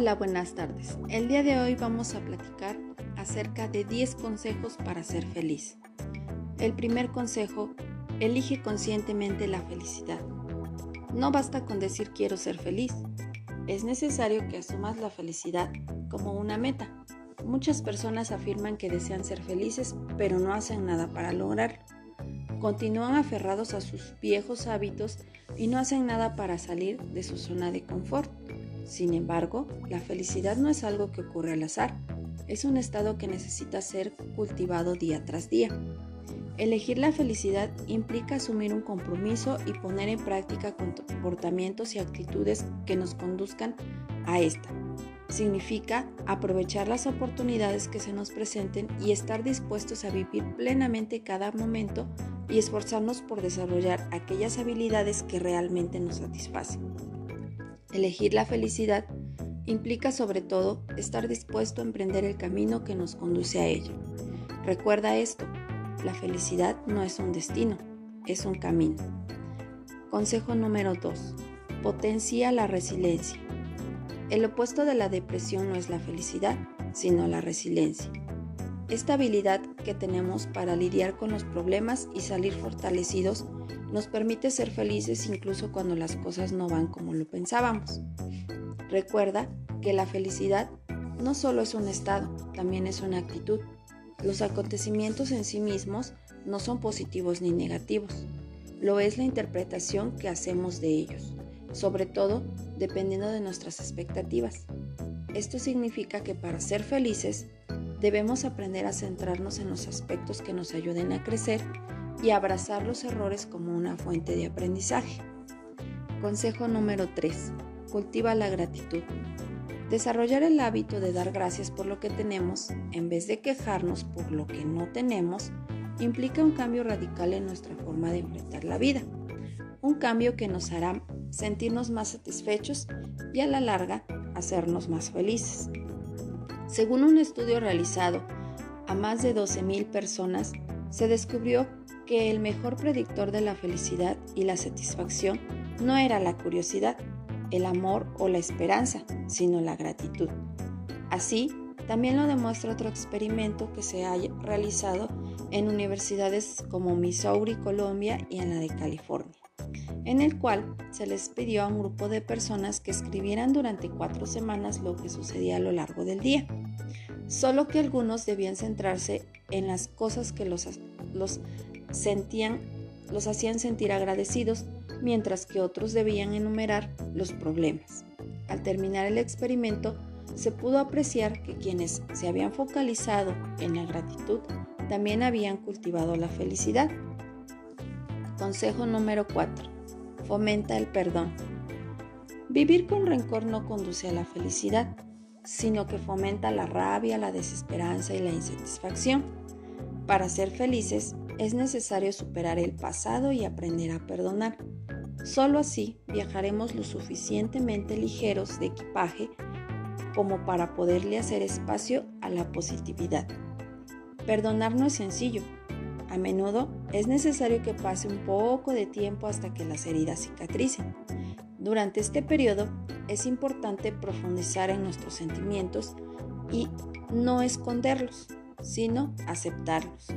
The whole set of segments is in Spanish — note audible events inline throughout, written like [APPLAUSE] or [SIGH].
Hola, buenas tardes. El día de hoy vamos a platicar acerca de 10 consejos para ser feliz. El primer consejo, elige conscientemente la felicidad. No basta con decir quiero ser feliz. Es necesario que asumas la felicidad como una meta. Muchas personas afirman que desean ser felices, pero no hacen nada para lograrlo. Continúan aferrados a sus viejos hábitos y no hacen nada para salir de su zona de confort. Sin embargo, la felicidad no es algo que ocurre al azar, es un estado que necesita ser cultivado día tras día. Elegir la felicidad implica asumir un compromiso y poner en práctica comportamientos y actitudes que nos conduzcan a esta. Significa aprovechar las oportunidades que se nos presenten y estar dispuestos a vivir plenamente cada momento y esforzarnos por desarrollar aquellas habilidades que realmente nos satisfacen. Elegir la felicidad implica sobre todo estar dispuesto a emprender el camino que nos conduce a ella. Recuerda esto, la felicidad no es un destino, es un camino. Consejo número 2. Potencia la resiliencia. El opuesto de la depresión no es la felicidad, sino la resiliencia. Esta habilidad que tenemos para lidiar con los problemas y salir fortalecidos nos permite ser felices incluso cuando las cosas no van como lo pensábamos. Recuerda que la felicidad no solo es un estado, también es una actitud. Los acontecimientos en sí mismos no son positivos ni negativos, lo es la interpretación que hacemos de ellos, sobre todo dependiendo de nuestras expectativas. Esto significa que para ser felices Debemos aprender a centrarnos en los aspectos que nos ayuden a crecer y abrazar los errores como una fuente de aprendizaje. Consejo número 3. Cultiva la gratitud. Desarrollar el hábito de dar gracias por lo que tenemos en vez de quejarnos por lo que no tenemos implica un cambio radical en nuestra forma de enfrentar la vida. Un cambio que nos hará sentirnos más satisfechos y a la larga hacernos más felices. Según un estudio realizado a más de 12.000 personas, se descubrió que el mejor predictor de la felicidad y la satisfacción no era la curiosidad, el amor o la esperanza, sino la gratitud. Así, también lo demuestra otro experimento que se ha realizado en universidades como Missouri, Colombia y en la de California en el cual se les pidió a un grupo de personas que escribieran durante cuatro semanas lo que sucedía a lo largo del día. Solo que algunos debían centrarse en las cosas que los, los sentían, los hacían sentir agradecidos, mientras que otros debían enumerar los problemas. Al terminar el experimento, se pudo apreciar que quienes se habían focalizado en la gratitud también habían cultivado la felicidad. Consejo número 4 fomenta el perdón. Vivir con rencor no conduce a la felicidad, sino que fomenta la rabia, la desesperanza y la insatisfacción. Para ser felices es necesario superar el pasado y aprender a perdonar. Solo así viajaremos lo suficientemente ligeros de equipaje como para poderle hacer espacio a la positividad. Perdonar no es sencillo, a menudo es necesario que pase un poco de tiempo hasta que las heridas cicatricen. Durante este periodo es importante profundizar en nuestros sentimientos y no esconderlos, sino aceptarlos.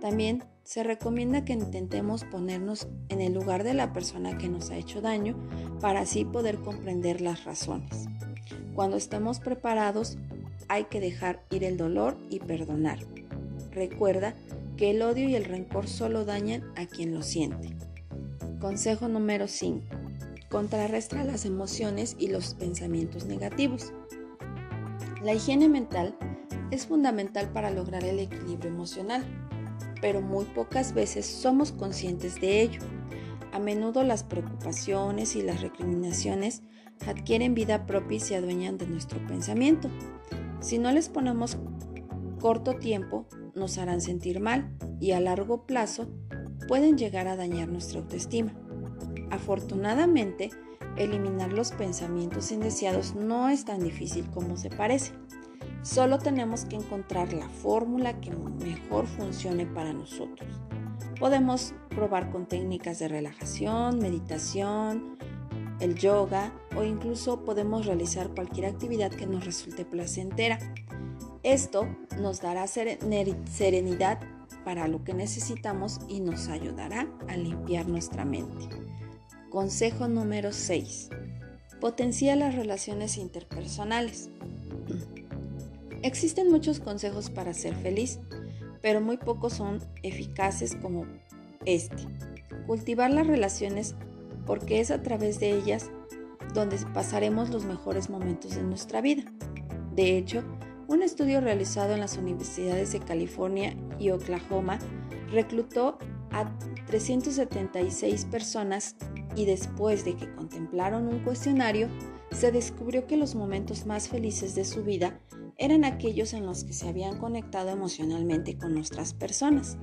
También se recomienda que intentemos ponernos en el lugar de la persona que nos ha hecho daño para así poder comprender las razones. Cuando estemos preparados, hay que dejar ir el dolor y perdonar. Recuerda que el odio y el rencor solo dañan a quien lo siente. Consejo número 5. Contrarrestra las emociones y los pensamientos negativos. La higiene mental es fundamental para lograr el equilibrio emocional, pero muy pocas veces somos conscientes de ello. A menudo las preocupaciones y las recriminaciones adquieren vida propia y se adueñan de nuestro pensamiento. Si no les ponemos corto tiempo, nos harán sentir mal y a largo plazo pueden llegar a dañar nuestra autoestima. Afortunadamente, eliminar los pensamientos indeseados no es tan difícil como se parece. Solo tenemos que encontrar la fórmula que mejor funcione para nosotros. Podemos probar con técnicas de relajación, meditación, el yoga o incluso podemos realizar cualquier actividad que nos resulte placentera. Esto nos dará serenidad para lo que necesitamos y nos ayudará a limpiar nuestra mente. Consejo número 6. Potencia las relaciones interpersonales. [CLEARS THROAT] Existen muchos consejos para ser feliz, pero muy pocos son eficaces como este. Cultivar las relaciones porque es a través de ellas donde pasaremos los mejores momentos de nuestra vida. De hecho, un estudio realizado en las universidades de California y Oklahoma reclutó a 376 personas y después de que contemplaron un cuestionario, se descubrió que los momentos más felices de su vida eran aquellos en los que se habían conectado emocionalmente con nuestras personas.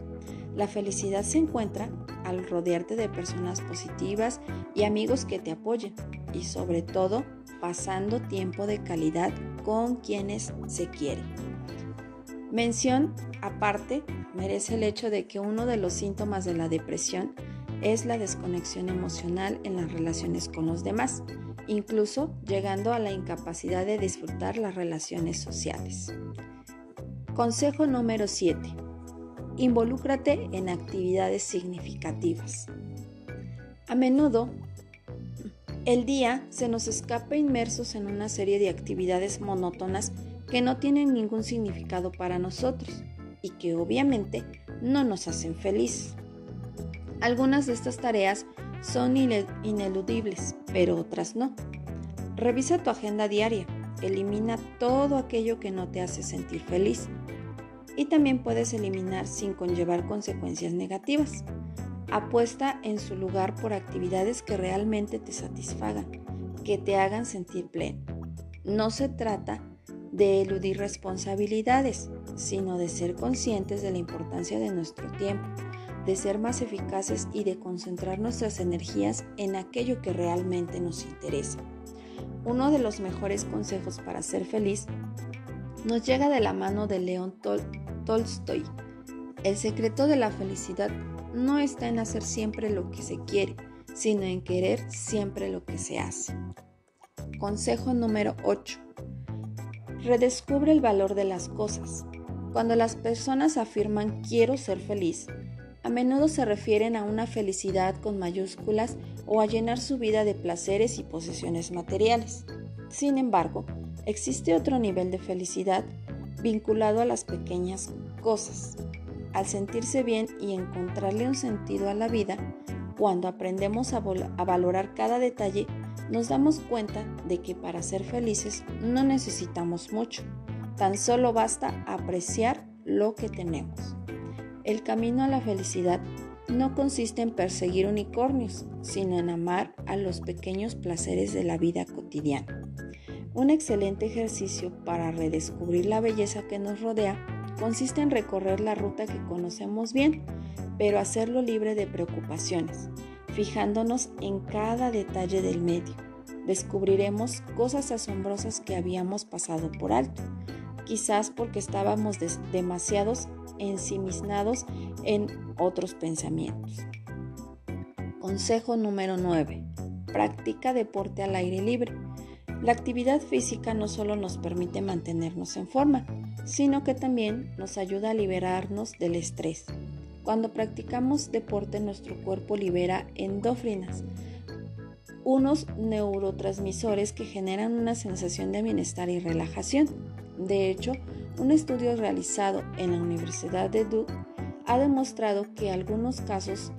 La felicidad se encuentra al rodearte de personas positivas y amigos que te apoyen y sobre todo pasando tiempo de calidad con quienes se quiere. Mención aparte merece el hecho de que uno de los síntomas de la depresión es la desconexión emocional en las relaciones con los demás, incluso llegando a la incapacidad de disfrutar las relaciones sociales. Consejo número 7. Involúcrate en actividades significativas. A menudo, el día se nos escapa inmersos en una serie de actividades monótonas que no tienen ningún significado para nosotros y que obviamente no nos hacen feliz. Algunas de estas tareas son ineludibles, pero otras no. Revisa tu agenda diaria, elimina todo aquello que no te hace sentir feliz y también puedes eliminar sin conllevar consecuencias negativas. Apuesta en su lugar por actividades que realmente te satisfagan, que te hagan sentir pleno. No se trata de eludir responsabilidades, sino de ser conscientes de la importancia de nuestro tiempo de ser más eficaces y de concentrar nuestras energías en aquello que realmente nos interesa. Uno de los mejores consejos para ser feliz nos llega de la mano de León Tolstoy. El secreto de la felicidad no está en hacer siempre lo que se quiere, sino en querer siempre lo que se hace. Consejo número 8. Redescubre el valor de las cosas. Cuando las personas afirman quiero ser feliz, a menudo se refieren a una felicidad con mayúsculas o a llenar su vida de placeres y posesiones materiales. Sin embargo, existe otro nivel de felicidad vinculado a las pequeñas cosas. Al sentirse bien y encontrarle un sentido a la vida, cuando aprendemos a, valorar cada detalle, nos damos cuenta de que para ser felices no necesitamos mucho, tan solo basta apreciar lo que tenemos. El camino a la felicidad no consiste en perseguir unicornios, sino en amar a los pequeños placeres de la vida cotidiana. Un excelente ejercicio para redescubrir la belleza que nos rodea consiste en recorrer la ruta que conocemos bien, pero hacerlo libre de preocupaciones, fijándonos en cada detalle del medio. Descubriremos cosas asombrosas que habíamos pasado por alto, quizás porque estábamos demasiados ensimismados en otros pensamientos. Consejo número 9. Practica deporte al aire libre. La actividad física no solo nos permite mantenernos en forma, sino que también nos ayuda a liberarnos del estrés. Cuando practicamos deporte nuestro cuerpo libera endófinas, unos neurotransmisores que generan una sensación de bienestar y relajación. De hecho, un estudio realizado en la Universidad de Duke ha demostrado que en algunos casos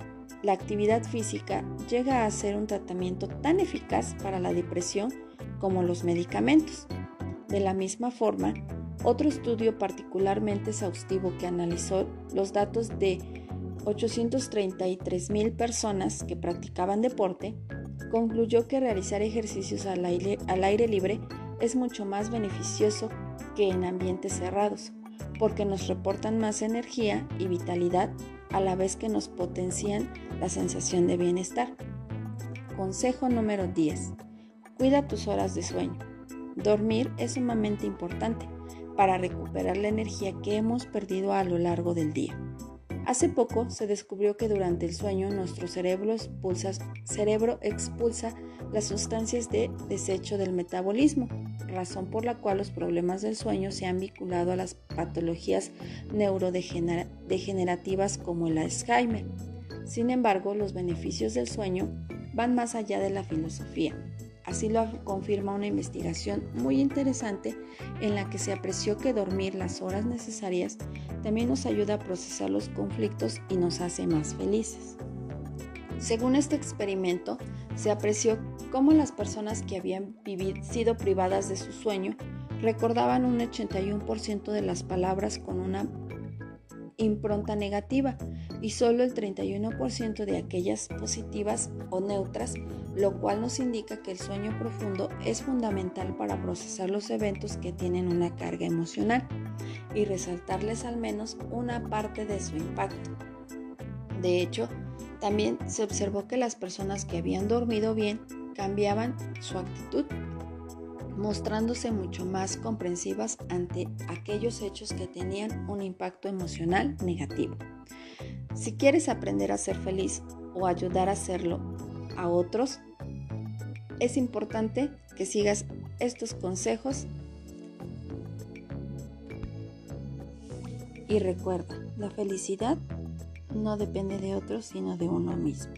la actividad física llega a ser un tratamiento tan eficaz para la depresión como los medicamentos. De la misma forma, otro estudio particularmente exhaustivo que analizó los datos de 833 mil personas que practicaban deporte concluyó que realizar ejercicios al aire, al aire libre es mucho más beneficioso que en ambientes cerrados, porque nos reportan más energía y vitalidad a la vez que nos potencian la sensación de bienestar. Consejo número 10. Cuida tus horas de sueño. Dormir es sumamente importante para recuperar la energía que hemos perdido a lo largo del día. Hace poco se descubrió que durante el sueño nuestro cerebro expulsa, las sustancias de desecho del metabolismo, razón por la cual los problemas del sueño se han vinculado a las patologías neurodegenerativas como el Alzheimer. Sin embargo, los beneficios del sueño van más allá de la filosofía. Así lo confirma una investigación muy interesante en la que se apreció que dormir las horas necesarias también nos ayuda a procesar los conflictos y nos hace más felices. Según este experimento, se apreció cómo las personas que habían sido privadas de su sueño recordaban un 81% de las palabras con una impronta negativa y solo el 31% de aquellas positivas o neutras, lo cual nos indica que el sueño profundo es fundamental para procesar los eventos que tienen una carga emocional y resaltarles al menos una parte de su impacto. De hecho, también se observó que las personas que habían dormido bien cambiaban su actitud mostrándose mucho más comprensivas ante aquellos hechos que tenían un impacto emocional negativo. Si quieres aprender a ser feliz o ayudar a hacerlo a otros, es importante que sigas estos consejos y recuerda, la felicidad no depende de otros sino de uno mismo.